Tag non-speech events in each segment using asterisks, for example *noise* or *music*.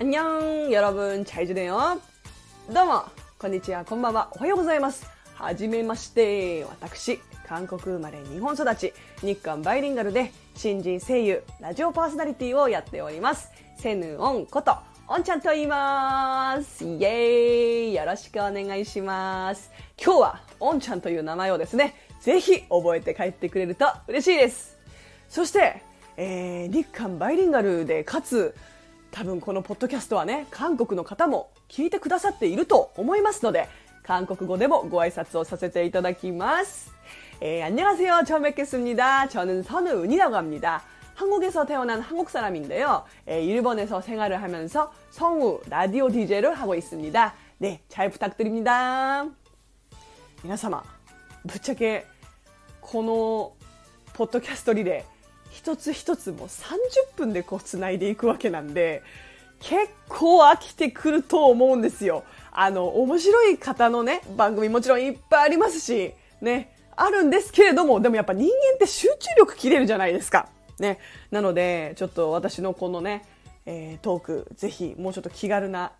안녕여러분잘지내요どうもこんにちはこんばんはおはようございますはじめまして私韓国生まれ日本育ち日韓バイリンガルで新人声優ラジオパーソナリティをやっておりますセヌオンことオンちゃんと言いますイエーイよろしくお願いします今日はオンちゃんという名前をですねぜひ覚えて帰ってくれると嬉しいです そして、えー日韓バイリンガルでかつ多分このポッドキャストはね韓国の方も聞いてくださっていると思いますので韓国語でもご挨拶をさせていただきます. 예, 안녕하세요. 처음 뵙겠습니다. 저는 선우은이라고 합니다. 한국에서 태어난 한국 사람인데요. 예, 일본에서 생활을 하면서 성우 라디오 DJ를 하고 있습니다. 네, 잘 부탁드립니다. 皆様ぶっちゃけこのポッドキャストリレー 一つ一つもう30分でこう繋いでいくわけなんで結構飽きてくると思うんですよ。あの、面白い方のね、番組もちろんいっぱいありますし、ね、あるんですけれども、でもやっぱ人間って集中力切れるじゃないですか。ね。なので、ちょっと私のこのね、えートーク、ぜひもうちょっと気軽な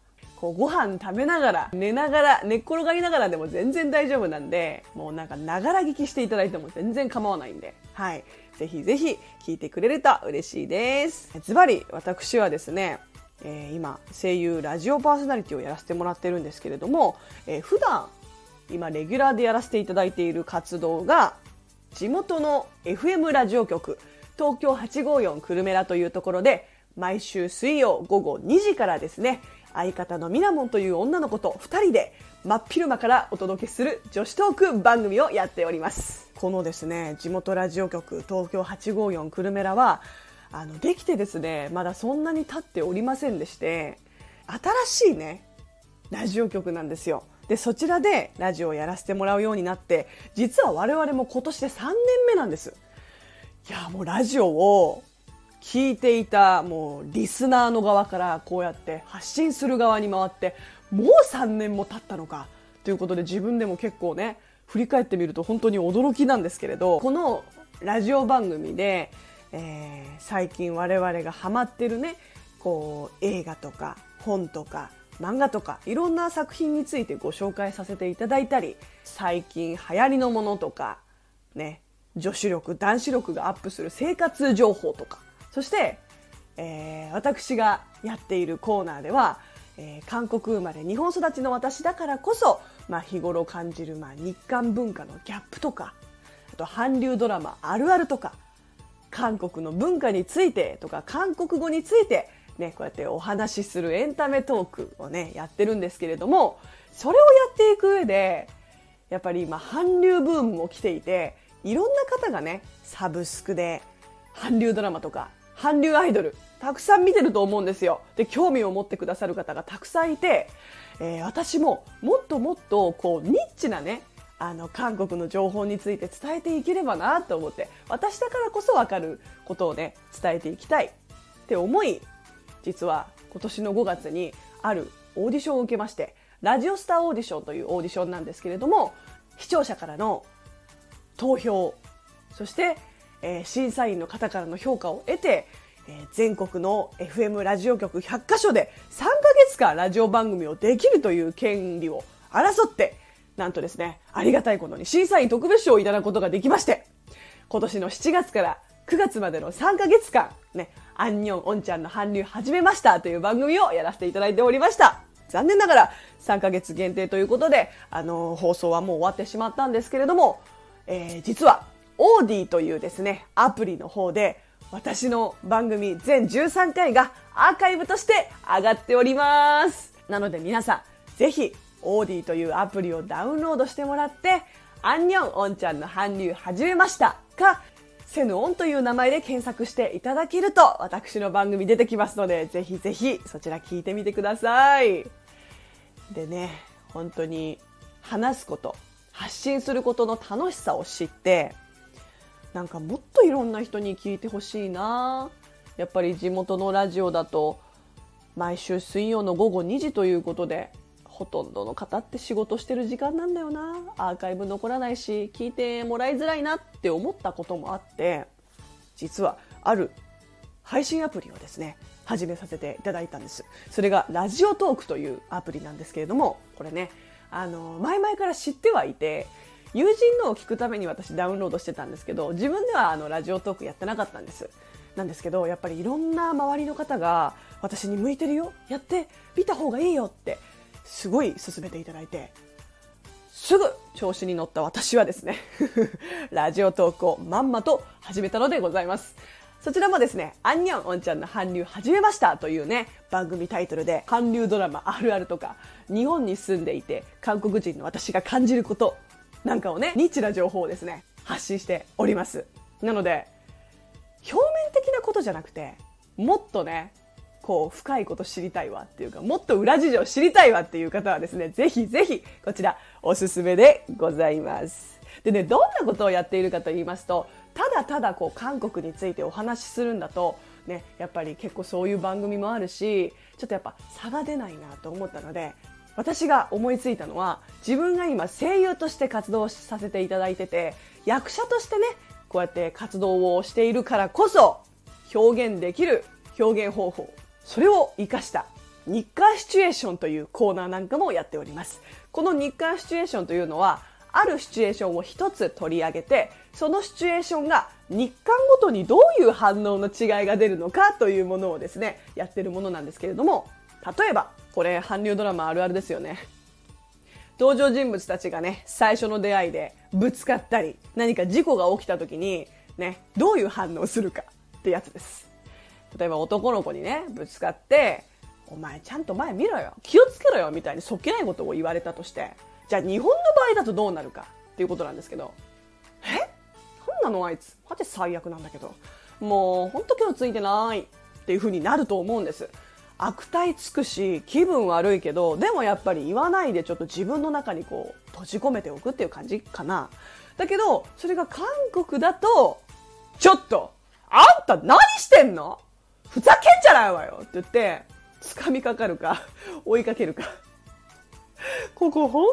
こうご飯食べながら寝ながら寝っ転がりながらでも全然大丈夫なんでもうなんかながら聞きしていただいても全然構わないんではいぜひぜひ聞いてくれると嬉しいです。ズバリ私はですねえー今声優ラジオパーソナリティをやらせてもらってるんですけれども、えー普段今レギュラーでやらせていただいている活動が地元の FM ラジオ局東京854久留米らというところで毎週水曜午後2時からですね相方のみなもんという女の子と2人で真っ昼間からお届けする女子トーク番組をやっておりますこのですね地元ラジオ局東京854久留米らはあのできてですねまだそんなに経っておりませんでして新しいねラジオ局なんですよ。で、そちらでラジオをやらせてもらうようになって、実は我々も今年で3年目なんです。いや、もうラジオを聞いていた、もうリスナーの側からこうやって発信する側に回って、もう3年も経ったのか。ということで自分でも結構ね、振り返ってみると本当に驚きなんですけれど、このラジオ番組で、えー最近我々がハマってるね、こう映画とか本とか漫画とかいろんな作品についてご紹介させていただいたり最近流行りのものとかね女子力男子力がアップする生活情報とかそして、えー私がやっているコーナーでは、えー韓国生まれ日本育ちの私だからこそ、まあ、日頃感じる、まあ、日韓文化のギャップとかあと韓流ドラマあるあるとか韓国の文化についてとか韓国語についてね、こうやってお話しするエンタメトークをね、やってるんですけれども、それをやっていく上で、やっぱり今韓流ブームも来ていて、いろんな方がね、サブスクで韓流ドラマとか韓流アイドル、たくさん見てると思うんですよ。で、興味を持ってくださる方がたくさんいて、えー私ももっともっとこうニッチなね、あの韓国の情報について伝えていければなと思って私だからこそ分かることをね伝えていきたいって思い実は今年の5月にあるオーディションを受けましてラジオスターオーディションというオーディションなんですけれども視聴者からの投票そして、え審査員の方からの評価を得て、え全国の FM ラジオ局100カ所で3ヶ月間ラジオ番組をできるという権利を争ってなんとですねありがたいことに審査員特別賞をいただくことができまして今年の7月から9月までの3ヶ月間、ね、アンニョンオンちゃんの韓流始めましたという番組をやらせていただいておりました。残念ながら3ヶ月限定ということで、あの放送はもう終わってしまったんですけれども、えー実は、オーディというですね、アプリの方で、私の番組全13回がアーカイブとして上がっております。なので皆さん、ぜひ、オーディというアプリをダウンロードしてもらって、アンニョンオンちゃんの韓流始めましたか、セヌオンという名前で検索していただけると私の番組出てきますのでぜひぜひそちら聞いてみてくださいでね本当に話すこと発信することの楽しさを知ってなんかもっといろんな人に聞いてほしいな。やっぱり地元のラジオだと毎週水曜の午後2時ということでほとんどの方って仕事してる時間なんだよな。アーカイブ残らないし聞いてもらいづらいなって思ったこともあって実はある配信アプリをですね始めさせていただいたんです。それがラジオトークというアプリなんですけれどもこれねあの前々から知ってはいて友人のを聞くために私ダウンロードしてたんですけど自分ではあのラジオトークやってなかったんです。なんですけどやっぱりいろんな周りの方が私に向いてるよやって見た方がいいよってすごい勧めていただいてすぐ調子に乗った私はですね *laughs* ラジオトークをまんまと始めたのでございます。そちらもですね、アンニョンおんちゃんの韓流始めましたというね、番組タイトルで、韓流ドラマあるあるとか、日本に住んでいて、韓国人の私が感じることなんかをね、ニッチな情報をですね、発信しております。なので、表面的なことじゃなくて、もっとね、こう、深いこと知りたいわっていうか、もっと裏事情知りたいわっていう方はですね、ぜひぜひ、こちら、おすすめでございます。でね、どんなことをやっているかと言いますと、ただただこう韓国についてお話しするんだと、ね、やっぱり結構そういう番組もあるしちょっとやっぱ差が出ないなと思ったので私が思いついたのは自分が今声優として活動させていただいてて役者としてねこうやって活動をしているからこそ表現できる表現方法それを生かした日韓シチュエーションというコーナーなんかもやっております。この日韓シチュエーションというのはあるシチュエーションを一つ取り上げてそのシチュエーションが日韓ごとにどういう反応の違いが出るのかというものをですねやってるものなんですけれども例えばこれ韓流ドラマあるあるですよね登場人物たちがね最初の出会いでぶつかったり何か事故が起きた時にねどういう反応するかってやつです例えば男の子にねぶつかってお前ちゃんと前見ろよ気をつけろよみたいにそっけないことを言われたとしてじゃあ日本の場合だとどうなるかっていうことなんですけど、え？なんなのあいつ。マジ最悪なんだけど。もうほんと今日ついてないっていう風になると思うんです。悪態つくし気分悪いけどでもやっぱり言わないでちょっと自分の中にこう閉じ込めておくっていう感じかなだけどそれが韓国だとちょっとあんた何してんの？ふざけんじゃないわよって言って掴みかかるか *laughs* 追いかけるかここ本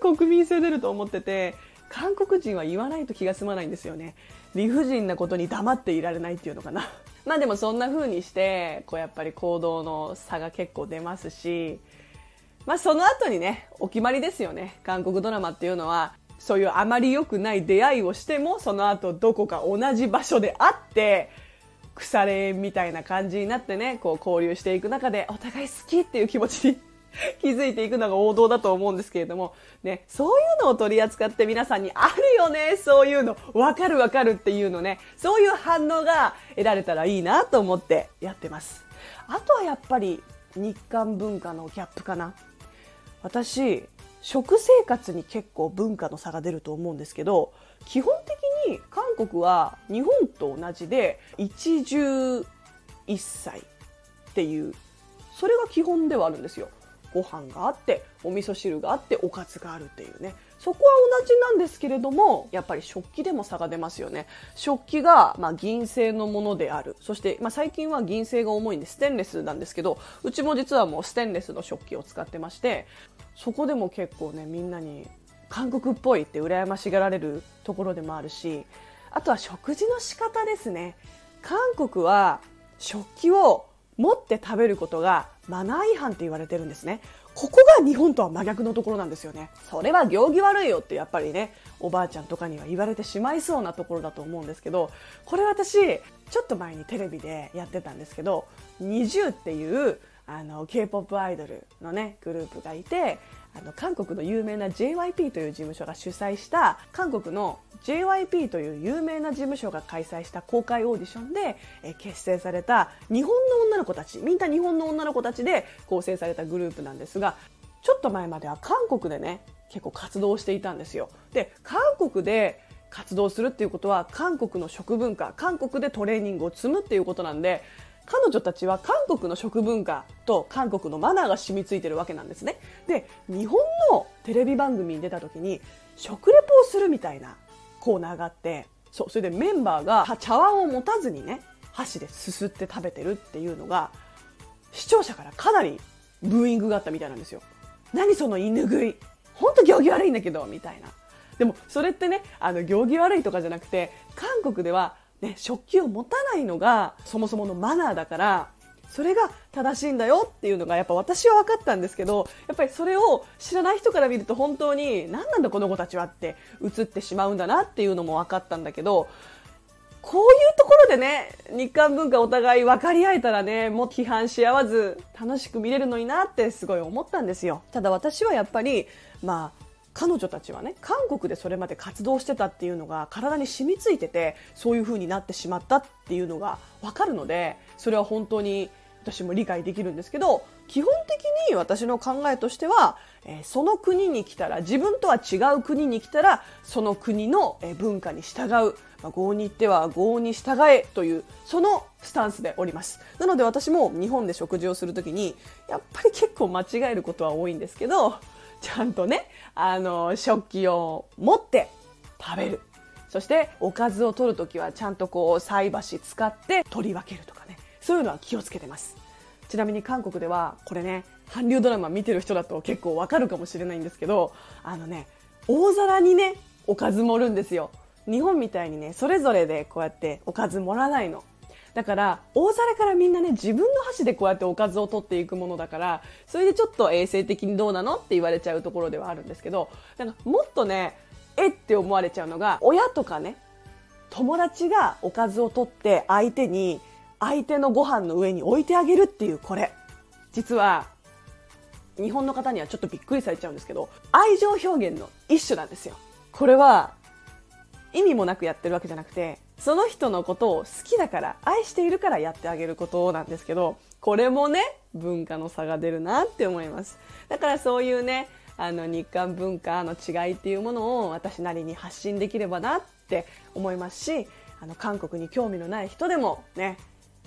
当に国民性出ると思ってて、韓国人は言わないと気が済まないんですよね。理不尽なことに黙っていられないっていうのかな。まあでもそんな風にして、こうやっぱり行動の差が結構出ますし、まあその後にね、お決まりですよね。韓国ドラマっていうのは、そういうあまり良くない出会いをしても、その後どこか同じ場所で会って、腐れみたいな感じになってね、こう交流していく中で、お互い好きっていう気持ちに *laughs* 気づいていくのが王道だと思うんですけれども、ね、そういうのを取り扱って皆さんにあるよね、そういうの、わかるわかるっていうのね、そういう反応が得られたらいいなと思ってやってます。あとはやっぱり日韓文化のギャップかな。私、食生活に結構文化の差が出ると思うんですけど、基本的に韓国は日本と同じで一汁一菜っていうそれが基本ではあるんですよ。ご飯があってお味噌汁があっておかずがあるっていうね。そこは同じなんですけれどもやっぱり食器でも差が出ますよね。食器が、まあ、銀製のものである。そして、まあ、最近は銀製が重いんでステンレスなんですけどうちも実はもうステンレスの食器を使ってましてそこでも結構ねみんなに韓国っぽいって羨ましがられるところでもあるしあとは食事の仕方ですね。韓国は食器を持って食べることがマナー違反って言われてるんですね。ここが日本とは真逆のところなんですよね。それは行儀悪いよってやっぱりね、おばあちゃんとかには言われてしまいそうなところだと思うんですけど、これ私、ちょっと前にテレビでやってたんですけど、20っていうあの K-POP アイドルのね、グループがいて、あの韓国の有名な JYP という事務所が主催した韓国の JYP という有名な事務所が開催した公開オーディションで、え結成された日本の女の子たちみんな日本の女の子たちで構成されたグループなんですがちょっと前までは韓国でね結構活動していたんですよ。で韓国で活動するっていうことは韓国の食文化韓国でトレーニングを積むっていうことなんで彼女たちは韓国の食文化と韓国のマナーが染みついてるわけなんですね。で、日本のテレビ番組に出た時に食レポをするみたいなコーナーがあって、そう、それでメンバーが茶碗を持たずにね、箸ですすって食べてるっていうのが、視聴者からかなりブーイングがあったみたいなんですよ。何その犬食い。ほんと行儀悪いんだけど、みたいな。でも、それってね、あの、行儀悪いとかじゃなくて、韓国ではね、食器を持たないのがそもそものマナーだからそれが正しいんだよっていうのがやっぱ私は分かったんですけどやっぱりそれを知らない人から見ると本当に何なんだこの子たちはって映ってしまうんだなっていうのも分かったんだけどこういうところでね日韓文化お互い分かり合えたらねもっと批判し合わず楽しく見れるのになってすごい思ったんですよ。ただ私はやっぱりまあ彼女たちはね韓国でそれまで活動してたっていうのが体に染みついててそういう風になってしまったっていうのが分かるのでそれは本当に私も理解できるんですけど基本的に私の考えとしては、え、その国に来たら自分とは違う国に来たらその国の、え、文化に従う、まあ、合に行っては合に従えというそのスタンスでおります。なので私も日本で食事をするときにやっぱり結構間違えることは多いんですけどちゃんとねあの食器を持って食べる。そしておかずを取るときはちゃんとこう菜箸使って取り分けるとかね。そういうのは気をつけてます。ちなみに韓国ではこれね韓流ドラマ見てる人だと結構わかるかもしれないんですけどあのね大皿にねおかず盛るんですよ。日本みたいにねそれぞれでこうやっておかず盛らないの。だから大皿からみんなね自分の箸でこうやっておかずを取っていくものだからそれでちょっと衛生的にどうなの？って言われちゃうところではあるんですけどなんかもっとねえって思われちゃうのが親とかね友達がおかずを取って相手に相手のご飯の上に置いてあげるっていうこれ。実は日本の方にはちょっとびっくりされちゃうんですけど愛情表現の一種なんですよ。これは意味もなくやってるわけじゃなくてその人のことを好きだから愛しているからやってあげることなんですけどこれもね文化の差が出るなって思います。だからそういうねあの日韓文化の違いっていうものを私なりに発信できればなって思いますしあの韓国に興味のない人でもね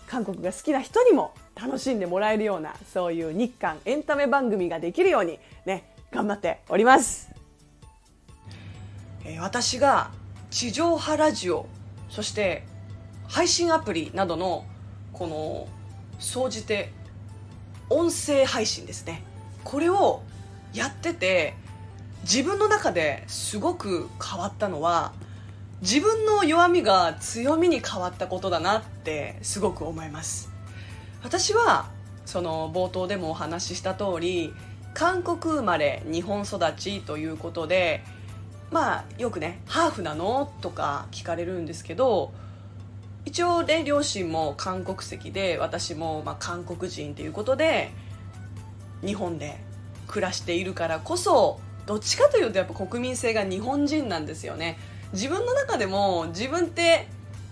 韓国が好きな人にも楽しんでもらえるようなそういう日韓エンタメ番組ができるようにね頑張っております、えー、私が地上波ラジオそして配信アプリなどのこの総じて音声配信ですね。これをやってて自分の中ですごく変わったのは自分の弱みが強みに変わったことだなってすごく思います。私はその冒頭でもお話しした通り韓国生まれ日本育ちということでまあよくね「ハーフなの?」とか聞かれるんですけど一応ね両親も韓国籍で私もまあ韓国人ということで日本で暮らしているからこそどっちかというとやっぱ国民性が日本人なんですよね自分の中でも自分って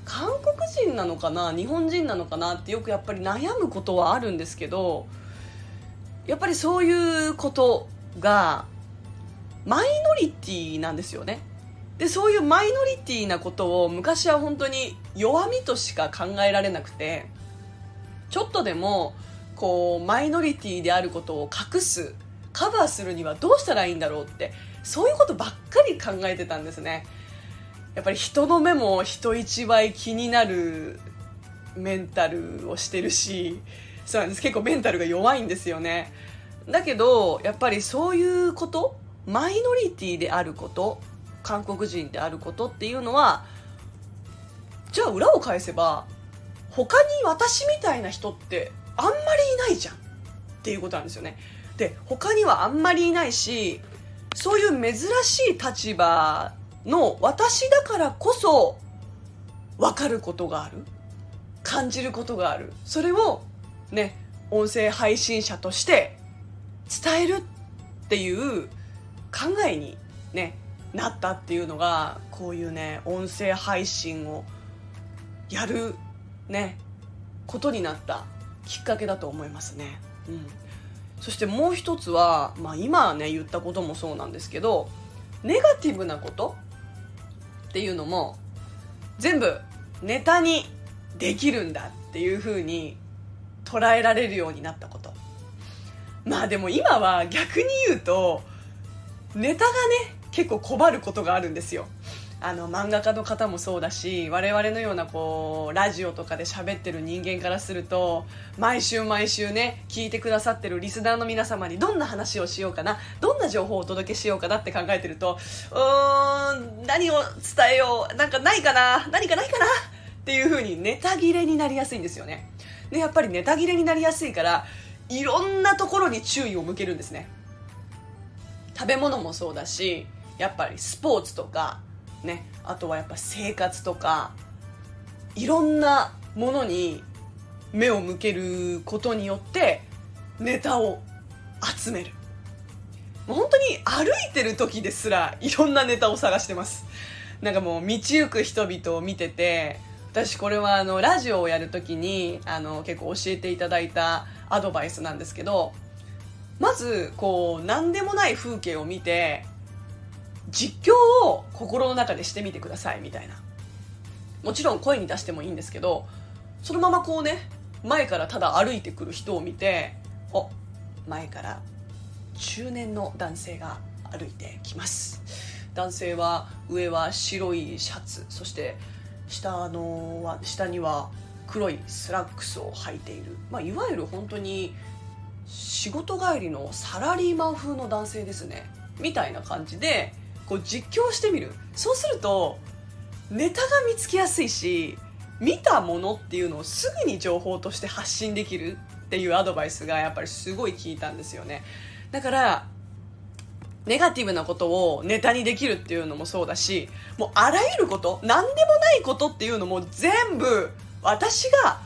韓国人なのかな日本人なのかなってよくやっぱり悩むことはあるんですけどやっぱりそういうことがマイノリティなんですよね。でそういうマイノリティなことを昔は本当に弱みとしか考えられなくてちょっとでもこうマイノリティであることを隠すカバーするにはどうしたらいいんだろうってそういうことばっかり考えてたんですね。やっぱり人の目も人一倍気になるメンタルをしてるしそうなんです。結構メンタルが弱いんですよね。だけどやっぱりそういうことマイノリティであること韓国人であることっていうのはじゃあ裏を返せば他に私みたいな人ってあんまりいないじゃん。っていうことなんですよね。で他にはあんまりいないしそういう珍しい立場の私だからこそ分かることがある。感じることがある。それをね音声配信者として伝えるっていう考えに、ね、なったっていうのがこういうね音声配信をやるねことになったきっかけだと思いますね。うん、そしてもう一つは、まあ、今ね言ったこともそうなんですけどネガティブなことっていうのも全部ネタにできるんだっていう風に捉えられるようになったことまあでも今は逆に言うとネタがね結構困ることがあるんですよ。あの漫画家の方もそうだし我々のようなこうラジオとかで喋ってる人間からすると毎週毎週ね聞いてくださってるリスナーの皆様にどんな話をしようかなどんな情報をお届けしようかなって考えてるとうーん何を伝えようなんかないかな何かないかなっていう風にネタ切れになりやすいんですよね。でやっぱりネタ切れになりやすいからいろんなところに注意を向けるんですね。食べ物もそうだしやっぱりスポーツとかねあとはやっぱ生活とかいろんなものに目を向けることによってネタを集める。もう本当に歩いてる時ですらいろんなネタを探してます。なんかもう道行く人々を見てて私これはあのラジオをやるときにあの結構教えていただいたアドバイスなんですけどまずこう何でもない風景を見て実況を心の中でしてみてくださいみたいな。もちろん声に出してもいいんですけどそのままこうね前からただ歩いてくる人を見てお前から中年の男性が歩いてきます。男性は上は白いシャツそして下のは下には黒いスラックスを履いている、まあ、いわゆる本当に仕事帰りのサラリーマン風の男性ですね。みたいな感じでこう実況してみる。そうするとネタが見つけやすいし見たものっていうのをすぐに情報として発信できるっていうアドバイスがやっぱりすごい効いたんですよね。だからネガティブなことをネタにできるっていうのもそうだしもうあらゆること何でもないことっていうのも全部私が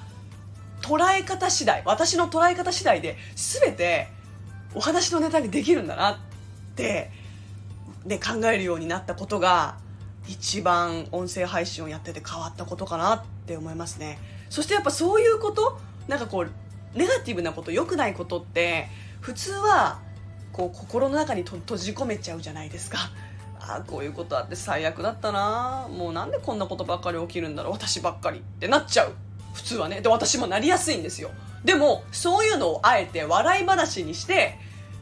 捉え方次第私の捉え方次第で全てお話のネタにできるんだなって、ね、考えるようになったことが一番音声配信をやってて変わったことかなって思いますね。そしてやっぱそういうことなんかこうネガティブなこと良くないことって普通はこう心の中に閉じ込めちゃうじゃないですか。ああこういうことあって最悪だったなもうなんでこんなことばっかり起きるんだろう私ばっかりってなっちゃう。普通はね。で私もなりやすいんですよ。でもそういうのをあえて笑い話にして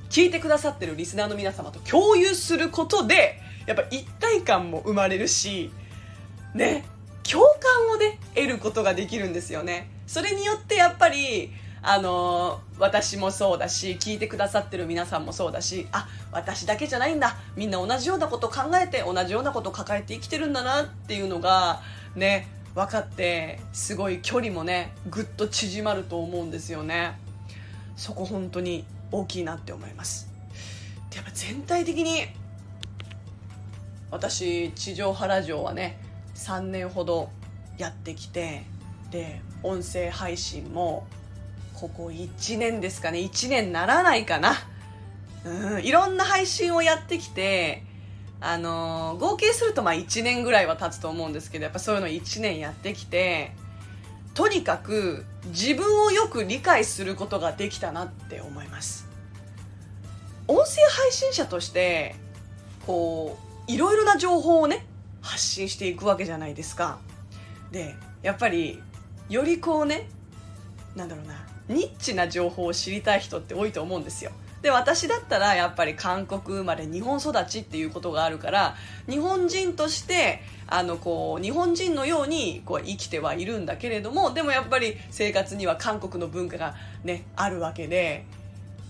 聞いてくださってるリスナーの皆様と共有することでやっぱ一体感も生まれるしね。共感をね得ることができるんですよね。それによってやっぱりあの私もそうだし聞いてくださってる皆さんもそうだしあ私だけじゃないんだ。みんな同じようなこと考えて同じようなことを抱えて生きてるんだなっていうのがね。分かってすごい距離もねぐっと縮まると思うんですよね。そこ本当に大きいなって思います。でやっぱ全体的に私地上波ラジオはね3年ほどやってきてで音声配信もここ1年ですかね1年ならないかな。うんいろんな配信をやってきてあの、合計するとまあ1年ぐらいは経つと思うんですけどやっぱそういうの1年やってきてとにかく自分をよく理解することができたなって思います。音声配信者としてこういろいろな情報をね発信していくわけじゃないですか。でやっぱりよりこうねなんだろうなニッチな情報を知りたい人って多いと思うんですよ。で私だったらやっぱり韓国生まれ日本育ちっていうことがあるから日本人としてあのこう日本人のようにこう生きてはいるんだけれどもでもやっぱり生活には韓国の文化が、ね、あるわけで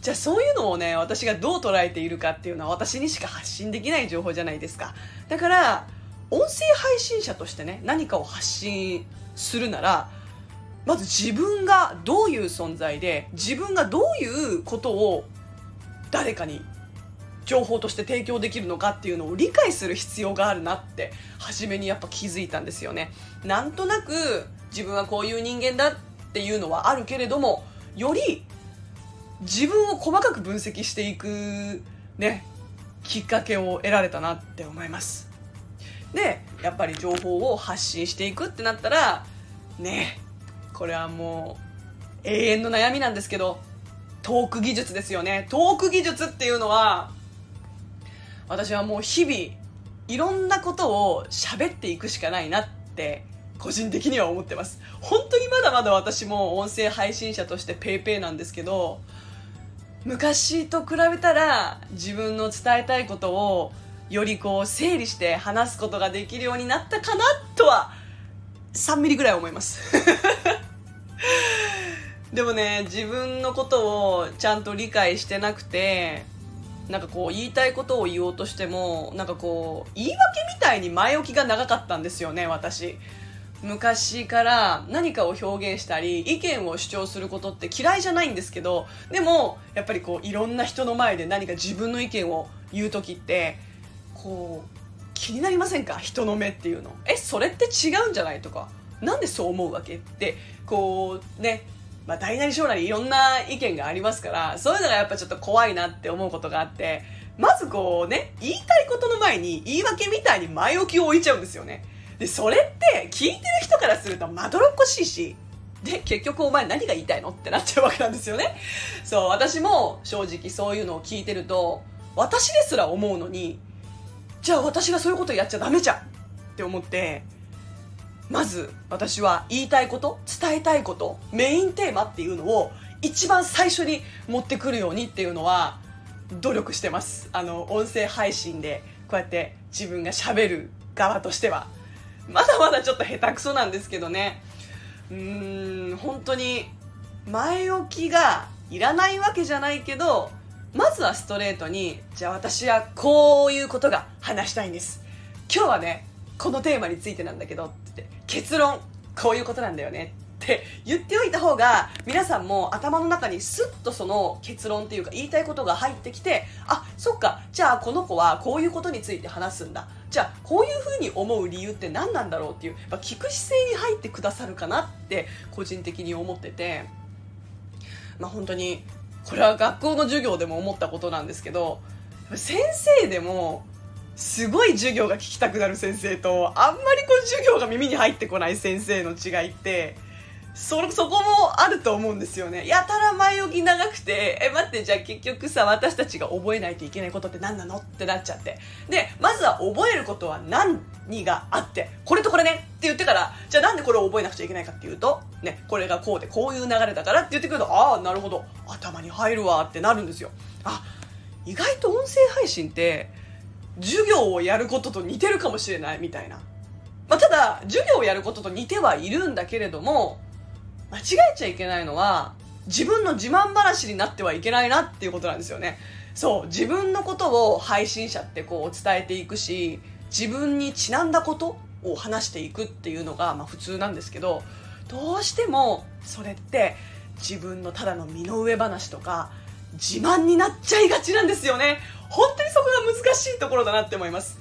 じゃあそういうのをね私がどう捉えているかっていうのは私にしか発信できない情報じゃないですか。だから音声配信者としてね何かを発信するならまず自分がどういう存在で自分がどういうことを誰かに情報として提供できるのかっていうのを理解する必要があるなって初めにやっぱ気づいたんですよね。なんとなく自分はこういう人間だっていうのはあるけれどもより自分を細かく分析していくねきっかけを得られたなって思います。でやっぱり情報を発信していくってなったらねこれはもう永遠の悩みなんですけどトーク技術ですよね。トーク技術っていうのは私はもう日々いろんなことを喋っていくしかないなって個人的には思ってます。本当にまだまだ私も音声配信者として PayPay なんですけど昔と比べたら自分の伝えたいことをよりこう整理して話すことができるようになったかなとは3ミリぐらい思います。でもね自分のことをちゃんと理解してなくてなんかこう言いたいことを言おうとしてもなんかこう言い訳みたいに前置きが長かったんですよね私。昔から何かを表現したり意見を主張することって嫌いじゃないんですけどでもやっぱりこういろんな人の前で何か自分の意見を言う時ってこう気になりませんか？人の目っていうの。えそれって違うんじゃない？とか。なんでそう思うわけ？ってこうねまあ、大なり小なりいろんな意見がありますからそういうのがやっぱちょっと怖いなって思うことがあってまずこうね言いたいことの前に言い訳みたいに前置きを置いちゃうんですよね。でそれって聞いてる人からするとまどろっこしいしで結局お前何が言いたいのってなっちゃうわけなんですよね。そう私も正直そういうのを聞いてると私ですら思うのにじゃあ私がそういうことやっちゃダメじゃんって思ってまず私は言いたいこと伝えたいことメインテーマっていうのを一番最初に持ってくるようにっていうのは努力してます。あの音声配信でこうやって自分がしゃべる側としては。まだまだちょっと下手くそなんですけどね。うーん本当に前置きがいらないわけじゃないけどまずはストレートにじゃあ私はこういうことが話したいんです。今日はねこのテーマについてなんだけどって結論こういうことなんだよねって言っておいた方が皆さんも頭の中にスッとその結論っていうか言いたいことが入ってきてあそっかじゃあこの子はこういうことについて話すんだ。じゃあこういうふうに思う理由って何なんだろうっていう、まあ、聞く姿勢に入ってくださるかなって個人的に思ってて。まあ本当にこれは学校の授業でも思ったことなんですけど先生でもすごい授業が聞きたくなる先生とあんまりこう授業が耳に入ってこない先生の違いってそそこもあると思うんですよね。やたら前置き長くてえ待ってじゃあ結局さ私たちが覚えないといけないことって何なのってなっちゃって。でまずは覚えることは何があってこれとこれねって言ってからじゃあなんでこれを覚えなくちゃいけないかっていうとねこれがこうでこういう流れだからって言ってくるとああなるほど。頭に入るわってなるんですよ。あ意外と音声配信って授業をやることと似てるかもしれないみたいな、まあ、ただ授業をやることと似てはいるんだけれども間違えちゃいけないのは自分の自慢話になってはいけないなっていうことなんですよね。そう自分のことを配信者ってこう伝えていくし自分にちなんだことを話していくっていうのがまあ普通なんですけどどうしてもそれって自分のただの身の上話とか自慢になっちゃいがちなんですよね。本当にそこが難しいところだなって思います。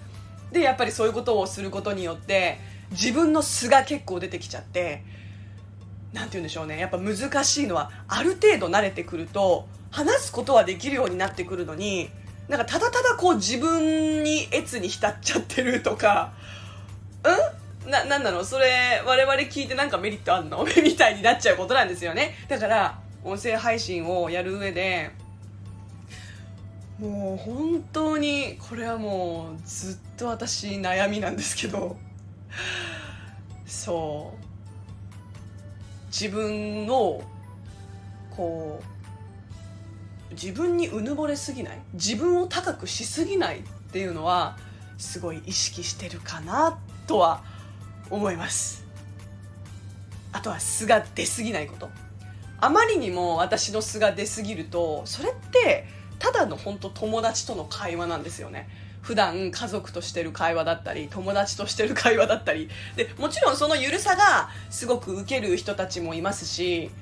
でやっぱりそういうことをすることによって自分の素が結構出てきちゃってなんて言うんでしょうね。やっぱ難しいのはある程度慣れてくると話すことはできるようになってくるのになんかただただこう自分に越に浸っちゃってるとかうん？な、なんなの？それ我々聞いてなんかメリットあんの？*laughs* みたいになっちゃうことなんですよね。だから音声配信をやる上でもう本当にこれはもうずっと私悩みなんですけど。そう。自分をこう自分にうぬぼれすぎない。自分を高くしすぎないっていうのはすごい意識してるかなとは思います。あとは素が出すぎないこと。あまりにも私の素が出すぎるとそれってただの本当友達との会話なんですよね。普段家族としてる会話だったり友達としてる会話だったり。でもちろんそのゆるさがすごく受ける人たちもいますし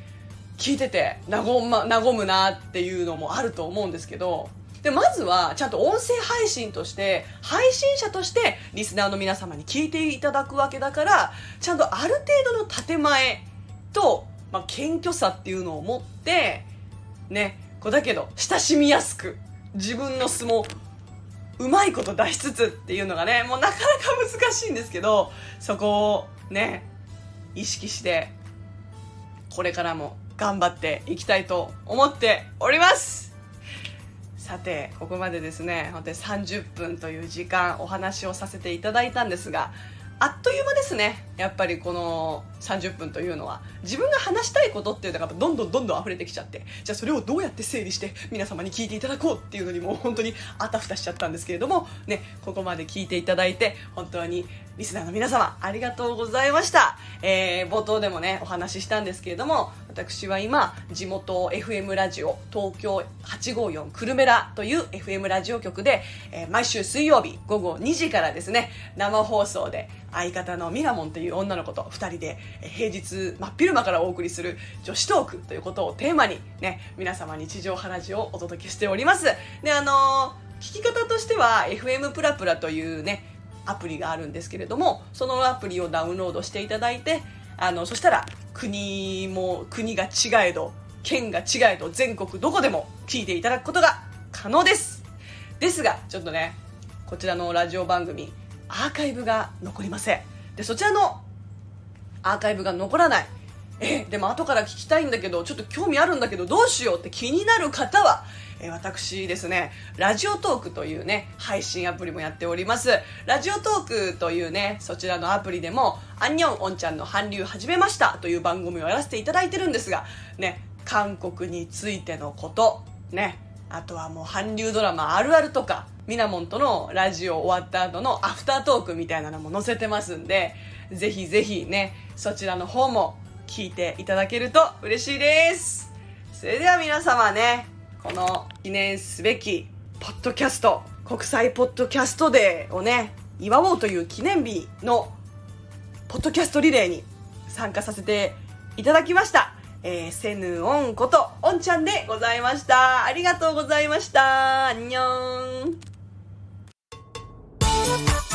聞いてて和,、ま、和むなっていうのもあると思うんですけど。でまずはちゃんと音声配信として配信者としてリスナーの皆様に聞いていただくわけだからちゃんとある程度の建前と、まあ、謙虚さっていうのを持ってねこうだけど親しみやすく自分の素もうまいこと出しつつっていうのがねもうなかなか難しいんですけどそこをね意識してこれからも頑張っていきたいと思っております。さてここまでですね本当に30分という時間お話をさせていただいたんですがあっという間ですね。やっぱりこの30分というのは。自分が話したいことっていうのがどんどんどんどん溢れてきちゃって。じゃあそれをどうやって整理して皆様に聞いていただこうっていうのにもう本当にあたふたしちゃったんですけれども。ねここまで聞いていただいて本当にリスナーの皆様ありがとうございました、えー、冒頭でもねお話ししたんですけれども私は今地元 FM ラジオ東京854クルメラという FM ラジオ局で、えー、毎週水曜日午後2時からですね生放送で相方のミラモンという女の子と2人で平日真っ昼間からお送りする女子トークということをテーマにね皆様に地上波ジオをお届けしております。であのー、聞き方としては FM プラプラというねアプリがあるんですけれどもそのアプリをダウンロードしていただいてあのそしたら国も国が違えど県が違えど全国どこでも聞いていただくことが可能です。ですがちょっとねこちらのラジオ番組アーカイブが残りませんでそちらのアーカイブが残らないえでも後から聞きたいんだけどちょっと興味あるんだけどどうしようって気になる方はえ私ですね、ラジオトークというね、配信アプリもやっております。ラジオトークというね、そちらのアプリでも、アンニョンオンちゃんの韓流始めましたという番組をやらせていただいてるんですが、ね、韓国についてのこと、ね、あとはもう韓流ドラマあるあるとか、ミナモンとのラジオ終わった後のアフタートークみたいなのも載せてますんで、ぜひぜひね、そちらの方も聞いていただけると嬉しいです。それでは皆様ね、この記念すべきポッドキャスト国際ポッドキャストデーをね祝おうという記念日のポッドキャストリレーに参加させていただきました、えー、セヌオンことオンちゃんでございました。ありがとうございました。アンニョン